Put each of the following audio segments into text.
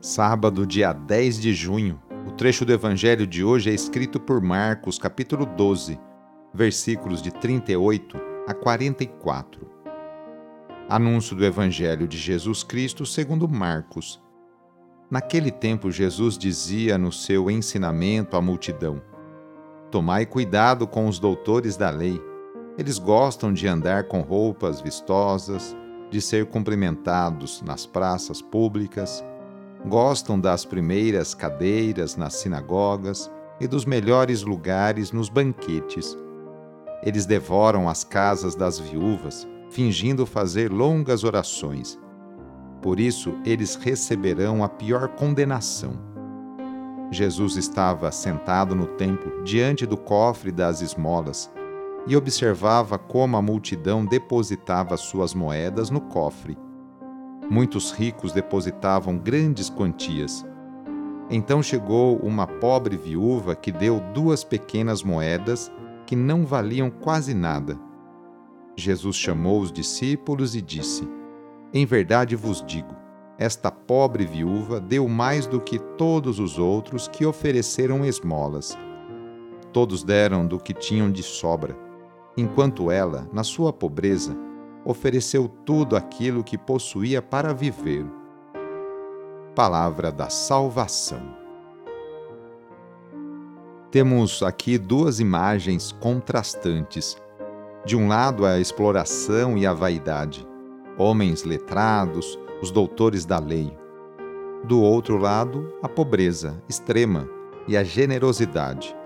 Sábado, dia 10 de junho. O trecho do evangelho de hoje é escrito por Marcos, capítulo 12, versículos de 38 a 44. Anúncio do evangelho de Jesus Cristo segundo Marcos. Naquele tempo, Jesus dizia no seu ensinamento à multidão: Tomai cuidado com os doutores da lei eles gostam de andar com roupas vistosas, de ser cumprimentados nas praças públicas, gostam das primeiras cadeiras nas sinagogas e dos melhores lugares nos banquetes. Eles devoram as casas das viúvas, fingindo fazer longas orações. Por isso, eles receberão a pior condenação. Jesus estava sentado no templo, diante do cofre das esmolas, e observava como a multidão depositava suas moedas no cofre. Muitos ricos depositavam grandes quantias. Então chegou uma pobre viúva que deu duas pequenas moedas que não valiam quase nada. Jesus chamou os discípulos e disse: Em verdade vos digo, esta pobre viúva deu mais do que todos os outros que ofereceram esmolas. Todos deram do que tinham de sobra enquanto ela, na sua pobreza, ofereceu tudo aquilo que possuía para viver. Palavra da Salvação. Temos aqui duas imagens contrastantes. De um lado, a exploração e a vaidade, homens letrados, os doutores da lei. Do outro lado, a pobreza extrema e a generosidade,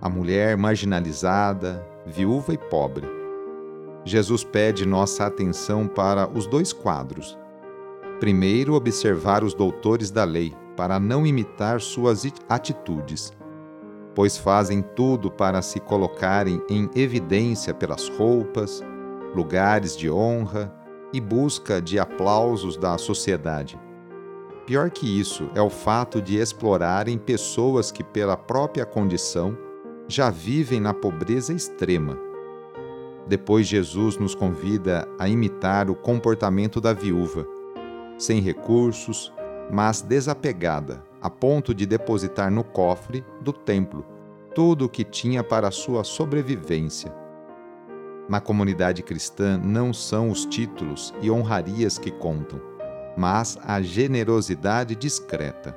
a mulher marginalizada, viúva e pobre. Jesus pede nossa atenção para os dois quadros. Primeiro, observar os doutores da lei, para não imitar suas atitudes, pois fazem tudo para se colocarem em evidência pelas roupas, lugares de honra e busca de aplausos da sociedade. Pior que isso é o fato de explorarem pessoas que, pela própria condição, já vivem na pobreza extrema. Depois, Jesus nos convida a imitar o comportamento da viúva, sem recursos, mas desapegada, a ponto de depositar no cofre do templo tudo o que tinha para sua sobrevivência. Na comunidade cristã não são os títulos e honrarias que contam, mas a generosidade discreta.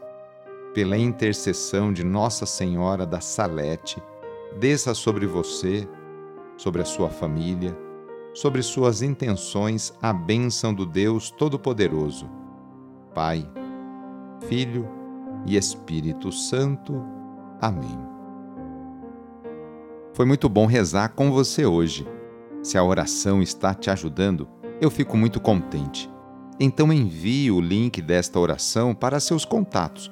Pela intercessão de Nossa Senhora da Salete, desça sobre você, sobre a sua família, sobre suas intenções a bênção do Deus Todo-Poderoso Pai, Filho e Espírito Santo. Amém. Foi muito bom rezar com você hoje. Se a oração está te ajudando, eu fico muito contente. Então envie o link desta oração para seus contatos,